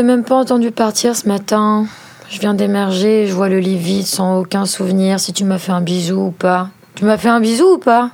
t'ai même pas entendu partir ce matin. Je viens d'émerger, je vois le lit vide sans aucun souvenir si tu m'as fait un bisou ou pas. Tu m'as fait un bisou ou pas?